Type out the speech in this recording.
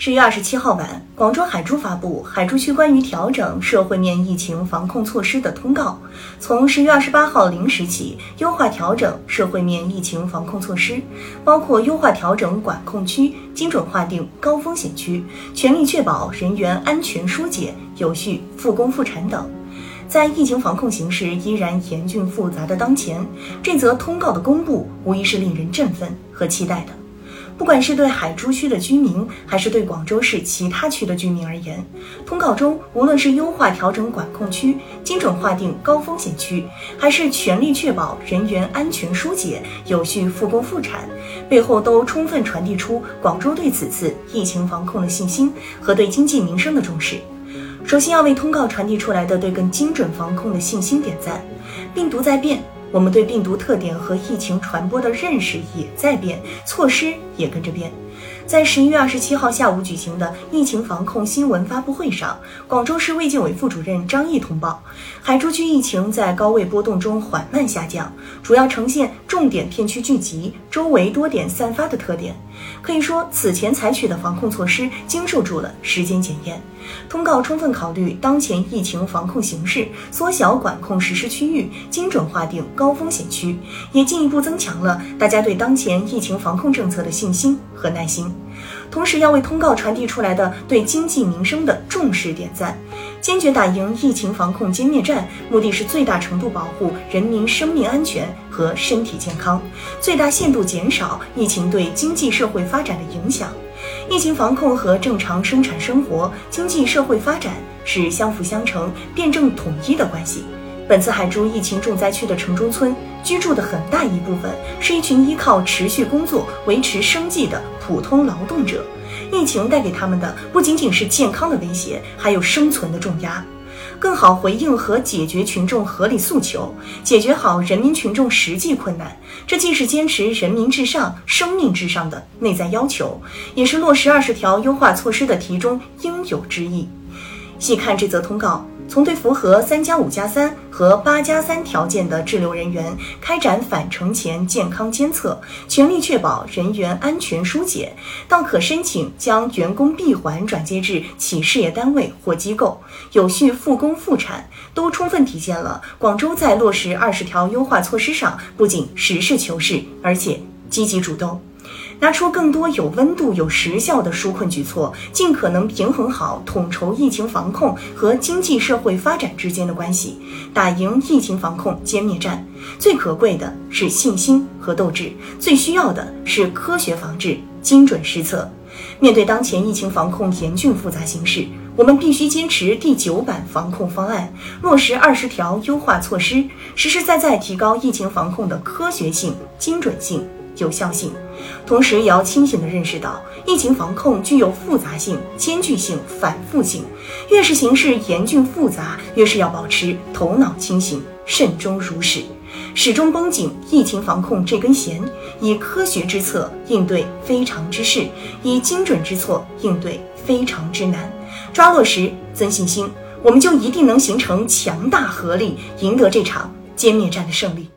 十月二十七号晚，广州海珠发布海珠区关于调整社会面疫情防控措施的通告。从十月二十八号零时起，优化调整社会面疫情防控措施，包括优化调整管控区，精准划定高风险区，全力确保人员安全疏解、有序复工复产等。在疫情防控形势依然严峻复杂的当前，这则通告的公布无疑是令人振奋和期待的。不管是对海珠区的居民，还是对广州市其他区的居民而言，通告中无论是优化调整管控区、精准划定高风险区，还是全力确保人员安全疏解、有序复工复产，背后都充分传递出广州对此次疫情防控的信心和对经济民生的重视。首先要为通告传递出来的对更精准防控的信心点赞。病毒在变。我们对病毒特点和疫情传播的认识也在变，措施也跟着变。在十一月二十七号下午举行的疫情防控新闻发布会上，广州市卫健委副主任张毅通报，海珠区疫情在高位波动中缓慢下降，主要呈现重点片区聚集、周围多点散发的特点。可以说，此前采取的防控措施经受住了时间检验。通告充分考虑当前疫情防控形势，缩小管控实施区域，精准划定高风险区，也进一步增强了大家对当前疫情防控政策的信心和耐心。同时，要为通告传递出来的对经济民生的重视点赞。坚决打赢疫情防控歼灭战，目的是最大程度保护人民生命安全和身体健康，最大限度减少疫情对经济社会发展的影响。疫情防控和正常生产生活、经济社会发展是相辅相成、辩证统一的关系。本次海珠疫情重灾区的城中村居住的很大一部分是一群依靠持续工作维持生计的普通劳动者，疫情带给他们的不仅仅是健康的威胁，还有生存的重压。更好回应和解决群众合理诉求，解决好人民群众实际困难，这既是坚持人民至上、生命至上的内在要求，也是落实二十条优化措施的题中应有之义。细看这则通告。从对符合三加五加三和八加三条件的滞留人员开展返程前健康监测，全力确保人员安全疏解，到可申请将员工闭环转接至企事业单位或机构，有序复工复产，都充分体现了广州在落实二十条优化措施上不仅实事求是，而且积极主动。拿出更多有温度、有实效的纾困举措，尽可能平衡好统筹疫情防控和经济社会发展之间的关系，打赢疫情防控歼灭战。最可贵的是信心和斗志，最需要的是科学防治、精准施策。面对当前疫情防控严峻复杂形势，我们必须坚持第九版防控方案，落实二十条优化措施，实实在在提高疫情防控的科学性、精准性。有效性，同时也要清醒地认识到，疫情防控具有复杂性、艰巨性、反复性。越是形势严峻复杂，越是要保持头脑清醒、慎终如始，始终绷紧疫情防控这根弦，以科学之策应对非常之事，以精准之措应对非常之难。抓落实，增信心，我们就一定能形成强大合力，赢得这场歼灭战的胜利。